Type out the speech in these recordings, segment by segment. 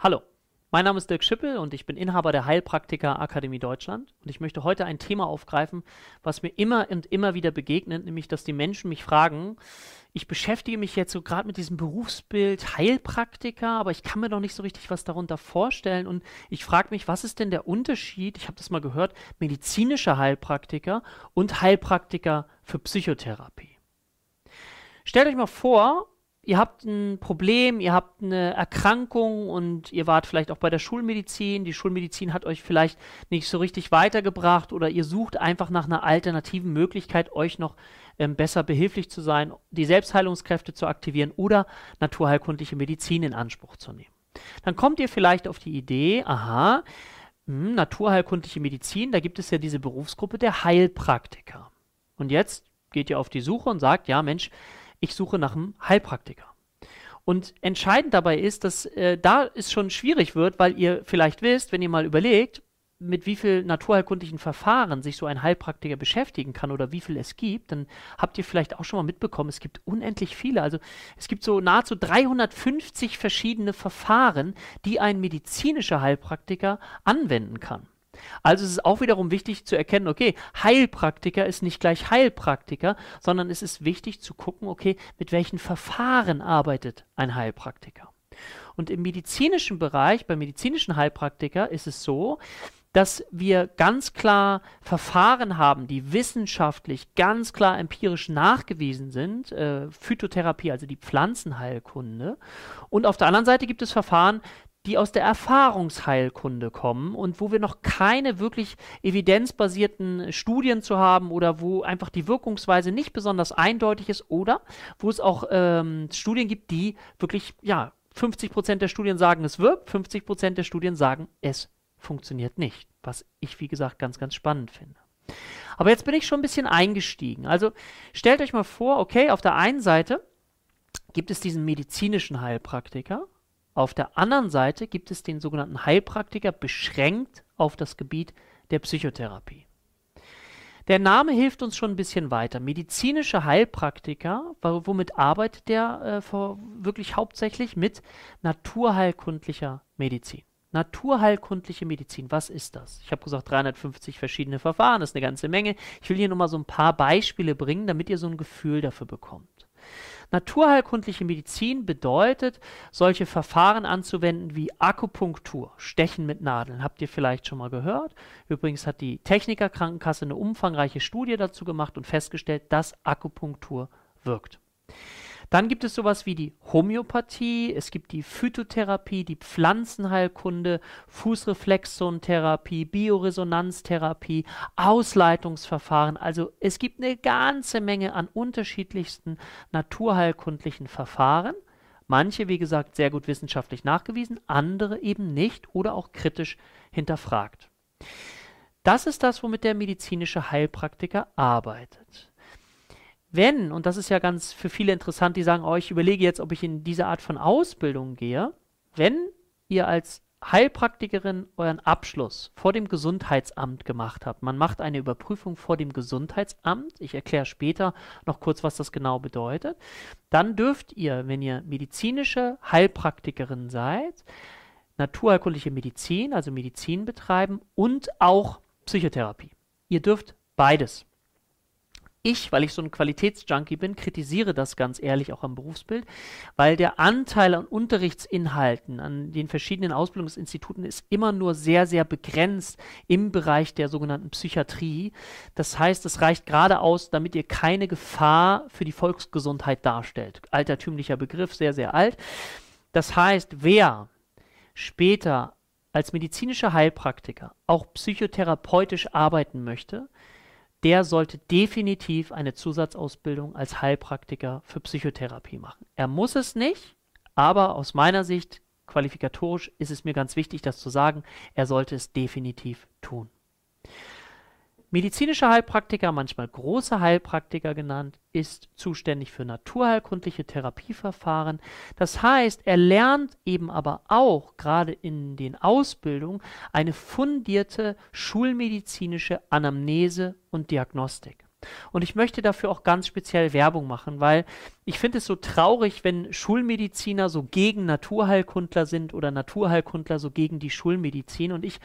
Hallo, mein Name ist Dirk Schippel und ich bin Inhaber der Heilpraktiker Akademie Deutschland und ich möchte heute ein Thema aufgreifen, was mir immer und immer wieder begegnet, nämlich dass die Menschen mich fragen, ich beschäftige mich jetzt so gerade mit diesem Berufsbild Heilpraktiker, aber ich kann mir doch nicht so richtig was darunter vorstellen und ich frage mich, was ist denn der Unterschied, ich habe das mal gehört, medizinischer Heilpraktiker und Heilpraktiker für Psychotherapie. Stellt euch mal vor, ihr habt ein Problem, ihr habt eine Erkrankung und ihr wart vielleicht auch bei der Schulmedizin. Die Schulmedizin hat euch vielleicht nicht so richtig weitergebracht oder ihr sucht einfach nach einer alternativen Möglichkeit, euch noch ähm, besser behilflich zu sein, die Selbstheilungskräfte zu aktivieren oder naturheilkundliche Medizin in Anspruch zu nehmen. Dann kommt ihr vielleicht auf die Idee, aha, mh, hm, naturheilkundliche Medizin, da gibt es ja diese Berufsgruppe der Heilpraktiker. Und jetzt geht ihr auf die Suche und sagt, ja Mensch, ich suche nach einem Heilpraktiker. Und entscheidend dabei ist, dass äh, da es schon schwierig wird, weil ihr vielleicht wisst, wenn ihr mal überlegt, mit wie viel naturheilkundlichen Verfahren sich so ein Heilpraktiker beschäftigen kann oder wie viel es gibt, dann habt ihr vielleicht auch schon mal mitbekommen, es gibt unendlich viele. Also es gibt so nahezu 350 verschiedene Verfahren, die ein medizinischer Heilpraktiker anwenden kann. Also es ist auch wiederum wichtig zu erkennen, okay, Heilpraktiker ist nicht gleich Heilpraktiker, sondern es ist wichtig zu gucken, okay, mit welchen Verfahren arbeitet ein Heilpraktiker. Und im medizinischen Bereich, bei medizinischen Heilpraktiker ist es so, dass wir ganz klar Verfahren haben, die wissenschaftlich ganz klar empirisch nachgewiesen sind, äh, Phytotherapie, also die Pflanzenheilkunde. Und auf der anderen Seite gibt es Verfahren, die aus der Erfahrungsheilkunde kommen und wo wir noch keine wirklich evidenzbasierten Studien zu haben oder wo einfach die Wirkungsweise nicht besonders eindeutig ist oder wo es auch ähm, Studien gibt, die wirklich, ja, 50 Prozent der Studien sagen, es wirkt, 50 Prozent der Studien sagen, es funktioniert nicht. Was ich, wie gesagt, ganz, ganz spannend finde. Aber jetzt bin ich schon ein bisschen eingestiegen. Also stellt euch mal vor, okay, auf der einen Seite gibt es diesen medizinischen Heilpraktiker, auf der anderen Seite gibt es den sogenannten Heilpraktiker beschränkt auf das Gebiet der Psychotherapie. Der Name hilft uns schon ein bisschen weiter. Medizinische Heilpraktiker, womit arbeitet der äh, wirklich hauptsächlich? Mit naturheilkundlicher Medizin. Naturheilkundliche Medizin, was ist das? Ich habe gesagt, 350 verschiedene Verfahren, das ist eine ganze Menge. Ich will hier nur mal so ein paar Beispiele bringen, damit ihr so ein Gefühl dafür bekommt. Naturheilkundliche Medizin bedeutet, solche Verfahren anzuwenden wie Akupunktur, Stechen mit Nadeln. Habt ihr vielleicht schon mal gehört? Übrigens hat die Techniker Krankenkasse eine umfangreiche Studie dazu gemacht und festgestellt, dass Akupunktur wirkt. Dann gibt es sowas wie die Homöopathie, es gibt die Phytotherapie, die Pflanzenheilkunde, Fußreflexzonentherapie, Bioresonanztherapie, Ausleitungsverfahren. Also es gibt eine ganze Menge an unterschiedlichsten naturheilkundlichen Verfahren. Manche, wie gesagt, sehr gut wissenschaftlich nachgewiesen, andere eben nicht oder auch kritisch hinterfragt. Das ist das, womit der medizinische Heilpraktiker arbeitet. Wenn, und das ist ja ganz für viele interessant, die sagen, oh, ich überlege jetzt, ob ich in diese Art von Ausbildung gehe, wenn ihr als Heilpraktikerin euren Abschluss vor dem Gesundheitsamt gemacht habt. Man macht eine Überprüfung vor dem Gesundheitsamt. Ich erkläre später noch kurz, was das genau bedeutet. Dann dürft ihr, wenn ihr medizinische Heilpraktikerin seid, naturheilkundliche Medizin, also Medizin betreiben und auch Psychotherapie. Ihr dürft beides ich, weil ich so ein Qualitätsjunkie bin, kritisiere das ganz ehrlich auch am Berufsbild, weil der Anteil an Unterrichtsinhalten an den verschiedenen Ausbildungsinstituten ist immer nur sehr, sehr begrenzt im Bereich der sogenannten Psychiatrie. Das heißt, es reicht gerade aus, damit ihr keine Gefahr für die Volksgesundheit darstellt. Altertümlicher Begriff, sehr, sehr alt. Das heißt, wer später als medizinischer Heilpraktiker auch psychotherapeutisch arbeiten möchte, der sollte definitiv eine Zusatzausbildung als Heilpraktiker für Psychotherapie machen. Er muss es nicht, aber aus meiner Sicht, qualifikatorisch, ist es mir ganz wichtig, das zu sagen, er sollte es definitiv tun. Medizinischer Heilpraktiker, manchmal großer Heilpraktiker genannt, ist zuständig für naturheilkundliche Therapieverfahren. Das heißt, er lernt eben aber auch gerade in den Ausbildungen eine fundierte schulmedizinische Anamnese und Diagnostik. Und ich möchte dafür auch ganz speziell Werbung machen, weil ich finde es so traurig, wenn Schulmediziner so gegen Naturheilkundler sind oder Naturheilkundler so gegen die Schulmedizin. Und ich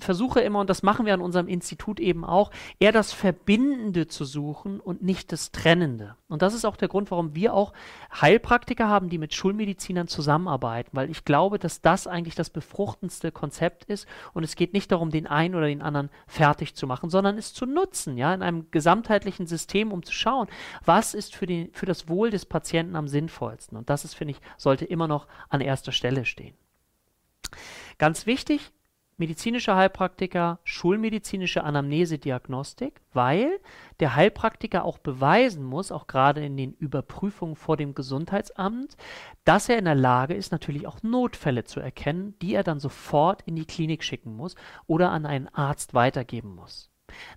versuche immer, und das machen wir an unserem Institut eben auch, eher das Verbindende zu suchen und nicht das Trennende. Und das ist auch der Grund, warum wir auch Heilpraktiker haben, die mit Schulmedizinern zusammenarbeiten, weil ich glaube, dass das eigentlich das befruchtendste Konzept ist. Und es geht nicht darum, den einen oder den anderen fertig zu machen, sondern es zu nutzen, ja, in einem gesamtheitlichen System, um zu schauen, was ist für, den, für das Wohl des Patienten am sinnvollsten. Und das ist, finde ich, sollte immer noch an erster Stelle stehen. Ganz wichtig, medizinische Heilpraktiker, schulmedizinische Anamnese-Diagnostik, weil der Heilpraktiker auch beweisen muss, auch gerade in den Überprüfungen vor dem Gesundheitsamt, dass er in der Lage ist, natürlich auch Notfälle zu erkennen, die er dann sofort in die Klinik schicken muss oder an einen Arzt weitergeben muss.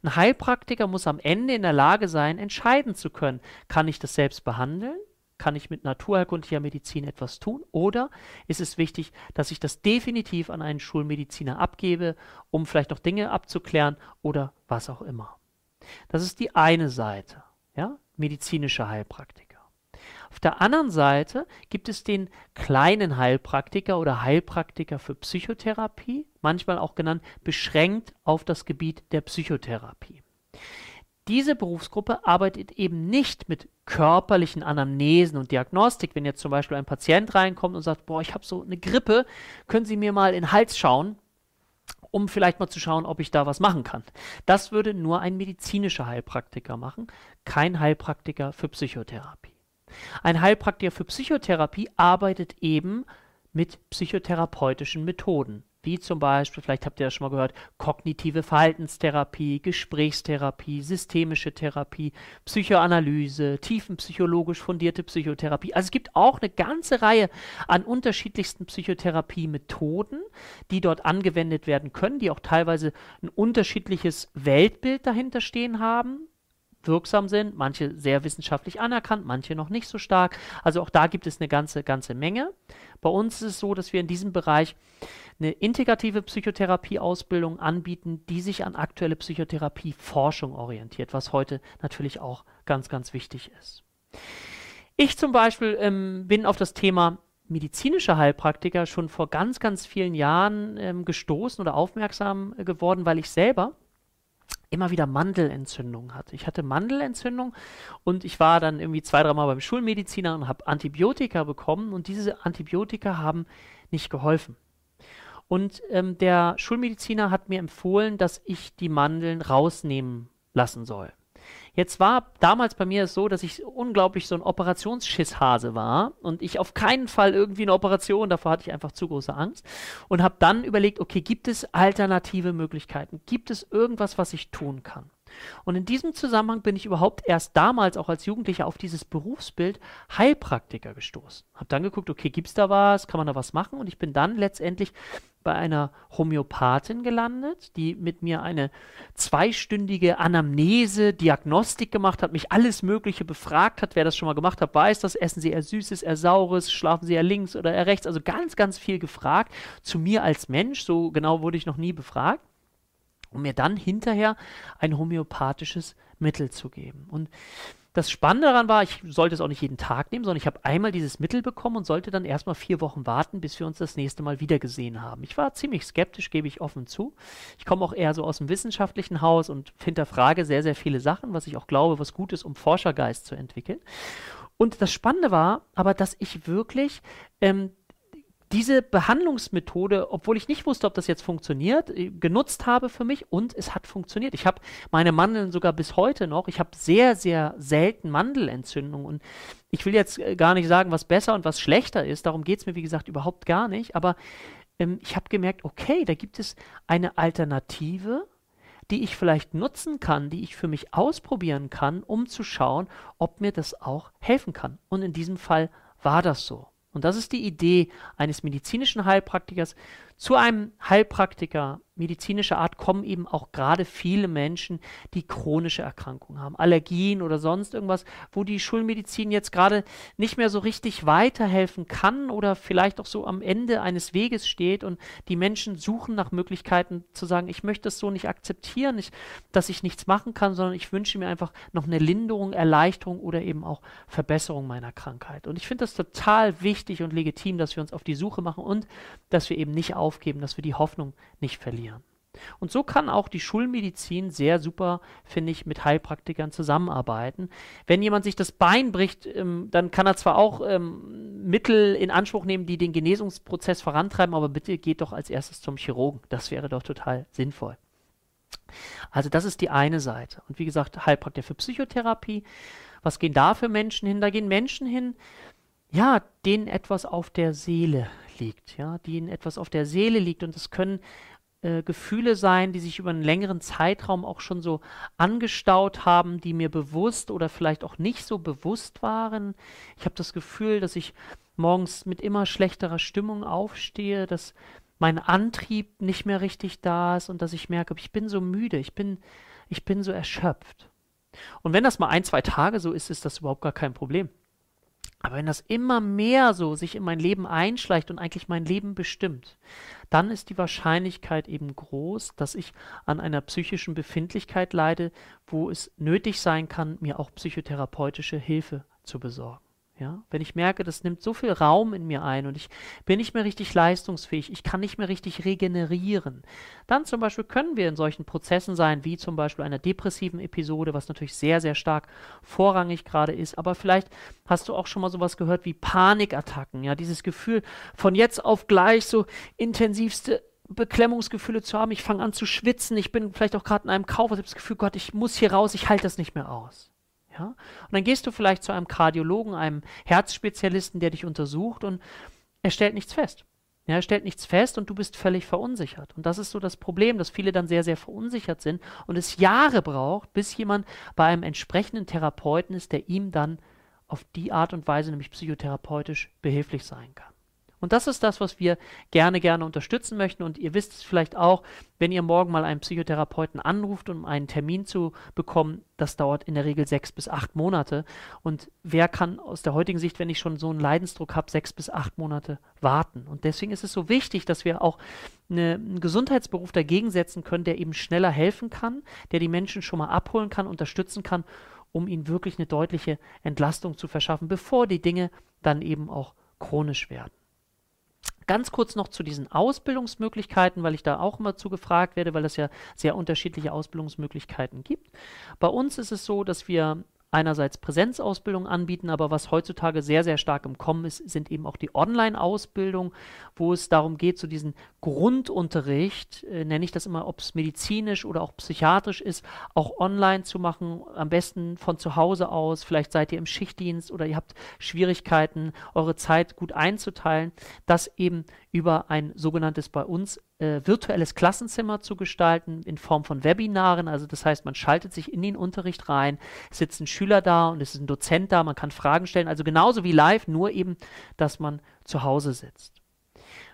Ein Heilpraktiker muss am Ende in der Lage sein, entscheiden zu können, kann ich das selbst behandeln kann ich mit naturheilkundlicher Medizin etwas tun? Oder ist es wichtig, dass ich das definitiv an einen Schulmediziner abgebe, um vielleicht noch Dinge abzuklären oder was auch immer? Das ist die eine Seite, ja, medizinische Heilpraktiker. Auf der anderen Seite gibt es den kleinen Heilpraktiker oder Heilpraktiker für Psychotherapie, manchmal auch genannt beschränkt auf das Gebiet der Psychotherapie. Diese Berufsgruppe arbeitet eben nicht mit körperlichen Anamnesen und Diagnostik. Wenn jetzt zum Beispiel ein Patient reinkommt und sagt, boah, ich habe so eine Grippe, können Sie mir mal in den Hals schauen, um vielleicht mal zu schauen, ob ich da was machen kann. Das würde nur ein medizinischer Heilpraktiker machen, kein Heilpraktiker für Psychotherapie. Ein Heilpraktiker für Psychotherapie arbeitet eben mit psychotherapeutischen Methoden wie zum Beispiel, vielleicht habt ihr das schon mal gehört, kognitive Verhaltenstherapie, Gesprächstherapie, systemische Therapie, Psychoanalyse, tiefenpsychologisch fundierte Psychotherapie. Also es gibt auch eine ganze Reihe an unterschiedlichsten Psychotherapie-Methoden, die dort angewendet werden können, die auch teilweise ein unterschiedliches Weltbild dahinter stehen haben wirksam sind, manche sehr wissenschaftlich anerkannt, manche noch nicht so stark. Also auch da gibt es eine ganze, ganze Menge. Bei uns ist es so, dass wir in diesem Bereich eine integrative Psychotherapie-Ausbildung anbieten, die sich an aktuelle Psychotherapie-Forschung orientiert, was heute natürlich auch ganz, ganz wichtig ist. Ich zum Beispiel ähm, bin auf das Thema medizinische Heilpraktiker schon vor ganz, ganz vielen Jahren ähm, gestoßen oder aufmerksam äh, geworden, weil ich selber immer wieder Mandelentzündungen hatte. Ich hatte Mandelentzündung und ich war dann irgendwie zwei, dreimal beim Schulmediziner und habe Antibiotika bekommen und diese Antibiotika haben nicht geholfen. Und ähm, der Schulmediziner hat mir empfohlen, dass ich die Mandeln rausnehmen lassen soll. Jetzt war damals bei mir so, dass ich unglaublich so ein Operationsschisshase war und ich auf keinen Fall irgendwie eine Operation, davor hatte ich einfach zu große Angst und habe dann überlegt, okay, gibt es alternative Möglichkeiten? Gibt es irgendwas, was ich tun kann? Und in diesem Zusammenhang bin ich überhaupt erst damals auch als Jugendlicher auf dieses Berufsbild Heilpraktiker gestoßen. Habe dann geguckt, okay, gibt es da was, kann man da was machen? Und ich bin dann letztendlich bei einer Homöopathin gelandet, die mit mir eine zweistündige Anamnese, Diagnostik gemacht hat, mich alles Mögliche befragt hat. Wer das schon mal gemacht hat, weiß das. Essen Sie eher Süßes, eher Saures, schlafen Sie eher links oder eher rechts. Also ganz, ganz viel gefragt zu mir als Mensch. So genau wurde ich noch nie befragt um mir dann hinterher ein homöopathisches Mittel zu geben. Und das Spannende daran war, ich sollte es auch nicht jeden Tag nehmen, sondern ich habe einmal dieses Mittel bekommen und sollte dann erstmal vier Wochen warten, bis wir uns das nächste Mal wieder gesehen haben. Ich war ziemlich skeptisch, gebe ich offen zu. Ich komme auch eher so aus dem wissenschaftlichen Haus und hinterfrage sehr, sehr viele Sachen, was ich auch glaube, was gut ist, um Forschergeist zu entwickeln. Und das Spannende war aber, dass ich wirklich ähm, diese Behandlungsmethode, obwohl ich nicht wusste, ob das jetzt funktioniert, äh, genutzt habe für mich und es hat funktioniert. Ich habe meine Mandeln sogar bis heute noch. Ich habe sehr, sehr selten Mandelentzündung und ich will jetzt äh, gar nicht sagen, was besser und was schlechter ist. Darum geht es mir, wie gesagt, überhaupt gar nicht. Aber ähm, ich habe gemerkt, okay, da gibt es eine Alternative, die ich vielleicht nutzen kann, die ich für mich ausprobieren kann, um zu schauen, ob mir das auch helfen kann. Und in diesem Fall war das so. Und das ist die Idee eines medizinischen Heilpraktikers, Zu einem Heilpraktiker medizinischer Art kommen eben auch gerade viele Menschen, die chronische Erkrankungen haben, Allergien oder sonst irgendwas, wo die Schulmedizin jetzt gerade nicht mehr so richtig weiterhelfen kann oder vielleicht auch so am Ende eines Weges steht und die Menschen suchen nach Möglichkeiten zu sagen, ich möchte es so nicht akzeptieren, ich, dass ich nichts machen kann, sondern ich wünsche mir einfach noch eine Linderung, Erleichterung oder eben auch Verbesserung meiner Krankheit. Und ich finde das total wichtig und legitim, dass wir uns auf die Suche machen und dass wir eben nicht aufgeben, dass wir die Hoffnung nicht verlieren. Und so kann auch die Schulmedizin sehr super, finde ich, mit Heilpraktikern zusammenarbeiten. Wenn jemand sich das Bein bricht, ähm, dann kann er zwar auch ähm, Mittel in Anspruch nehmen, die den Genesungsprozess vorantreiben, aber bitte geht doch als erstes zum Chirurgen. Das wäre doch total sinnvoll. Also das ist die eine Seite. Und wie gesagt, Heilpraktiker für Psychotherapie. Was gehen da für Menschen hin? Da gehen Menschen hin, ja, denen etwas auf der Seele liegt, ja, denen etwas auf der Seele liegt. Und es können äh, Gefühle sein, die sich über einen längeren Zeitraum auch schon so angestaut haben, die mir bewusst oder vielleicht auch nicht so bewusst waren. Ich habe das Gefühl, dass ich morgens mit immer schlechterer Stimmung aufstehe, dass mein Antrieb nicht mehr richtig da ist und dass ich merke, ich bin so müde, ich bin, ich bin so erschöpft. Und wenn das mal ein, zwei Tage so ist, ist das überhaupt gar kein Problem. Aber wenn das immer mehr so sich in mein Leben einschleicht und eigentlich mein Leben bestimmt, dann ist die Wahrscheinlichkeit eben groß, dass ich an einer psychischen Befindlichkeit leide, wo es nötig sein kann, mir auch psychotherapeutische Hilfe zu besorgen. Ja, wenn ich merke, das nimmt so viel Raum in mir ein und ich bin nicht mehr richtig leistungsfähig, ich kann nicht mehr richtig regenerieren, dann zum Beispiel können wir in solchen Prozessen sein, wie zum Beispiel einer depressiven Episode, was natürlich sehr, sehr stark vorrangig gerade ist. Aber vielleicht hast du auch schon mal sowas gehört wie Panikattacken, ja, dieses Gefühl von jetzt auf gleich so intensivste Beklemmungsgefühle zu haben. Ich fange an zu schwitzen, ich bin vielleicht auch gerade in einem Kauf, ich habe das Gefühl, Gott, ich muss hier raus, ich halte das nicht mehr aus. Ja? Und dann gehst du vielleicht zu einem Kardiologen, einem Herzspezialisten, der dich untersucht und er stellt nichts fest. Ja, er stellt nichts fest und du bist völlig verunsichert. Und das ist so das Problem, dass viele dann sehr, sehr verunsichert sind und es Jahre braucht, bis jemand bei einem entsprechenden Therapeuten ist, der ihm dann auf die Art und Weise, nämlich psychotherapeutisch, behilflich sein kann. Und das ist das, was wir gerne, gerne unterstützen möchten. Und ihr wisst es vielleicht auch, wenn ihr morgen mal einen Psychotherapeuten anruft, um einen Termin zu bekommen, das dauert in der Regel sechs bis acht Monate. Und wer kann aus der heutigen Sicht, wenn ich schon so einen Leidensdruck habe, sechs bis acht Monate warten? Und deswegen ist es so wichtig, dass wir auch eine, einen Gesundheitsberuf dagegen setzen können, der eben schneller helfen kann, der die Menschen schon mal abholen kann, unterstützen kann, um ihnen wirklich eine deutliche Entlastung zu verschaffen, bevor die Dinge dann eben auch chronisch werden. Ganz kurz noch zu diesen Ausbildungsmöglichkeiten, weil ich da auch immer zu gefragt werde, weil es ja sehr unterschiedliche Ausbildungsmöglichkeiten gibt. Bei uns ist es so, dass wir einerseits Präsenzausbildung anbieten, aber was heutzutage sehr, sehr stark im Kommen ist, sind eben auch die Online-Ausbildung, wo es darum geht, so diesen Grundunterricht, äh, nenne ich das immer, ob es medizinisch oder auch psychiatrisch ist, auch online zu machen, am besten von zu Hause aus. Vielleicht seid ihr im Schichtdienst oder ihr habt Schwierigkeiten, eure Zeit gut einzuteilen, das eben über ein sogenanntes bei uns äh, virtuelles Klassenzimmer zu gestalten in Form von Webinaren. Also das heißt, man schaltet sich in den Unterricht rein, sitzen Schüler da und es ist ein Dozent da, man kann Fragen stellen. Also genauso wie live, nur eben, dass man zu Hause sitzt.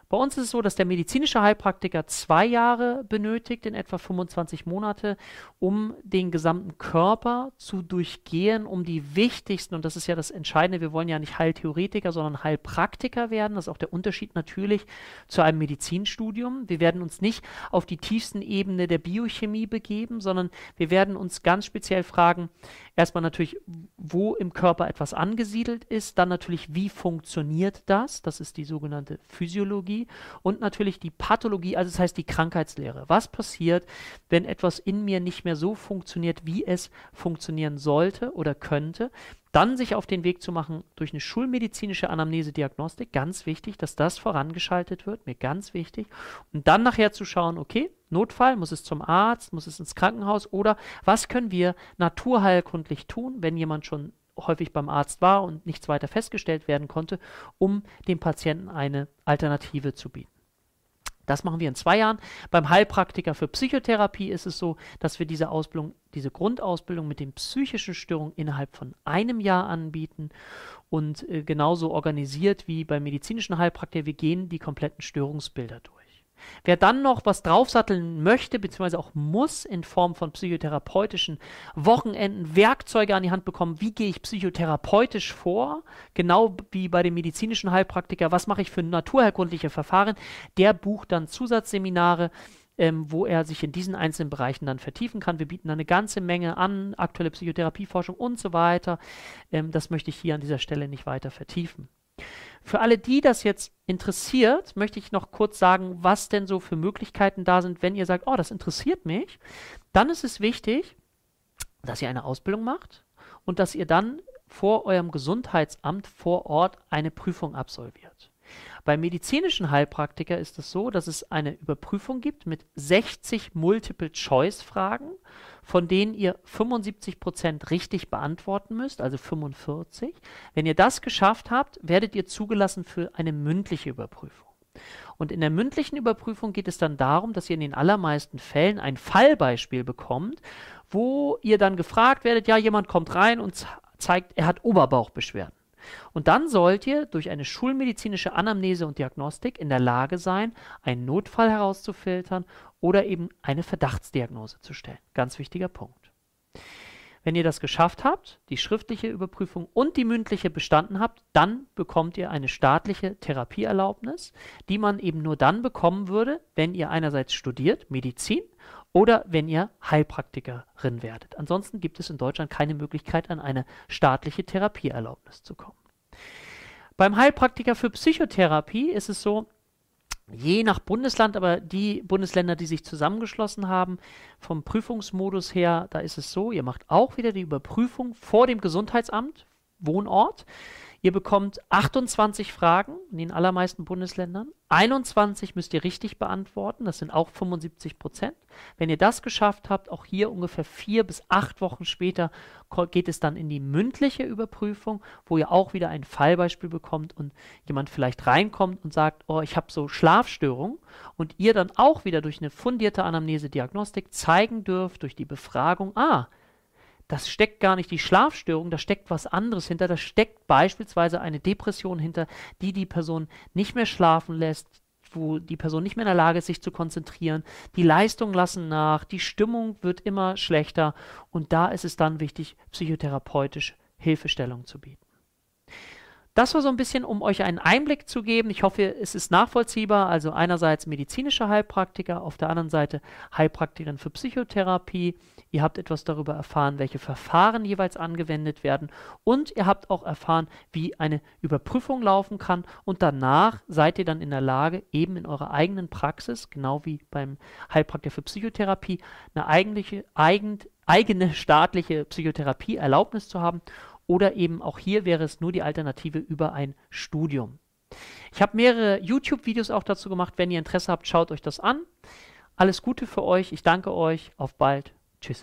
Bei uns ist es so, dass der medizinische Heilpraktiker zwei Jahre benötigt, in etwa 25 Monate, um den gesamten Körper zu durchgehen, um die wichtigsten, und das ist ja das Entscheidende, wir wollen ja nicht Heiltheoretiker, sondern Heilpraktiker werden. Das ist auch der Unterschied natürlich zu einem Medizinstudium. Wir werden uns nicht auf die tiefsten Ebene der Biochemie begeben, sondern wir werden uns ganz speziell fragen, erstmal natürlich, wo im Körper etwas angesiedelt ist, dann natürlich, wie funktioniert das? Das ist die sogenannte Physiologie und natürlich die Pathologie, also das heißt die Krankheitslehre. Was passiert, wenn etwas in mir nicht mehr so funktioniert, wie es funktionieren sollte oder könnte? Dann sich auf den Weg zu machen durch eine schulmedizinische Anamnese-Diagnostik, ganz wichtig, dass das vorangeschaltet wird, mir ganz wichtig. Und dann nachher zu schauen, okay, Notfall, muss es zum Arzt, muss es ins Krankenhaus oder was können wir naturheilkundlich tun, wenn jemand schon häufig beim Arzt war und nichts weiter festgestellt werden konnte, um dem Patienten eine Alternative zu bieten. Das machen wir in zwei Jahren. Beim Heilpraktiker für Psychotherapie ist es so, dass wir diese Ausbildung, diese Grundausbildung mit den psychischen Störungen innerhalb von einem Jahr anbieten und äh, genauso organisiert wie beim medizinischen Heilpraktiker. Wir gehen die kompletten Störungsbilder durch. Wer dann noch was draufsatteln möchte, beziehungsweise auch muss in Form von psychotherapeutischen Wochenenden, Werkzeuge an die Hand bekommen, wie gehe ich psychotherapeutisch vor, genau wie bei dem medizinischen Heilpraktiker, was mache ich für naturherkundliche Verfahren, der bucht dann Zusatzseminare, ähm, wo er sich in diesen einzelnen Bereichen dann vertiefen kann. Wir bieten da eine ganze Menge an, aktuelle Psychotherapieforschung und so weiter. Ähm, das möchte ich hier an dieser Stelle nicht weiter vertiefen. Für alle, die das jetzt interessiert, möchte ich noch kurz sagen, was denn so für Möglichkeiten da sind, wenn ihr sagt, oh, das interessiert mich. Dann ist es wichtig, dass ihr eine Ausbildung macht und dass ihr dann vor eurem Gesundheitsamt vor Ort eine Prüfung absolviert. Beim medizinischen Heilpraktiker ist es so, dass es eine Überprüfung gibt mit 60 Multiple-Choice-Fragen, von denen ihr 75% richtig beantworten müsst, also 45. Wenn ihr das geschafft habt, werdet ihr zugelassen für eine mündliche Überprüfung. Und in der mündlichen Überprüfung geht es dann darum, dass ihr in den allermeisten Fällen ein Fallbeispiel bekommt, wo ihr dann gefragt werdet, ja, jemand kommt rein und zeigt, er hat Oberbauchbeschwerden. Und dann sollt ihr durch eine schulmedizinische Anamnese und Diagnostik in der Lage sein, einen Notfall herauszufiltern oder eben eine Verdachtsdiagnose zu stellen. Ganz wichtiger Punkt. Wenn ihr das geschafft habt, die schriftliche Überprüfung und die mündliche bestanden habt, dann bekommt ihr eine staatliche Therapieerlaubnis, die man eben nur dann bekommen würde, wenn ihr einerseits studiert, Medizin, oder wenn ihr Heilpraktikerin werdet. Ansonsten gibt es in Deutschland keine Möglichkeit, an eine staatliche Therapieerlaubnis zu kommen. Beim Heilpraktiker für Psychotherapie ist es so, je nach Bundesland, aber die Bundesländer, die sich zusammengeschlossen haben, vom Prüfungsmodus her, da ist es so, ihr macht auch wieder die Überprüfung vor dem Gesundheitsamt, Wohnort. Ihr bekommt 28 Fragen in den allermeisten Bundesländern. 21 müsst ihr richtig beantworten, das sind auch 75 Prozent. Wenn ihr das geschafft habt, auch hier ungefähr vier bis acht Wochen später geht es dann in die mündliche Überprüfung, wo ihr auch wieder ein Fallbeispiel bekommt und jemand vielleicht reinkommt und sagt, oh, ich habe so Schlafstörungen und ihr dann auch wieder durch eine fundierte Anamnese-Diagnostik zeigen dürft, durch die Befragung, ah, das steckt gar nicht die Schlafstörung, da steckt was anderes hinter. Da steckt beispielsweise eine Depression hinter, die die Person nicht mehr schlafen lässt, wo die Person nicht mehr in der Lage ist, sich zu konzentrieren. Die Leistungen lassen nach, die Stimmung wird immer schlechter und da ist es dann wichtig, psychotherapeutisch Hilfestellung zu bieten. Das war so ein bisschen, um euch einen Einblick zu geben. Ich hoffe, es ist nachvollziehbar. Also einerseits medizinische Heilpraktiker, auf der anderen Seite Heilpraktikerin für Psychotherapie. Ihr habt etwas darüber erfahren, welche Verfahren jeweils angewendet werden und ihr habt auch erfahren, wie eine Überprüfung laufen kann und danach seid ihr dann in der Lage, eben in eurer eigenen Praxis, genau wie beim Heilpraktiker für Psychotherapie, eine eigentliche, eigen, eigene staatliche Psychotherapie-Erlaubnis zu haben oder eben auch hier wäre es nur die Alternative über ein Studium. Ich habe mehrere YouTube-Videos auch dazu gemacht. Wenn ihr Interesse habt, schaut euch das an. Alles Gute für euch. Ich danke euch. Auf bald.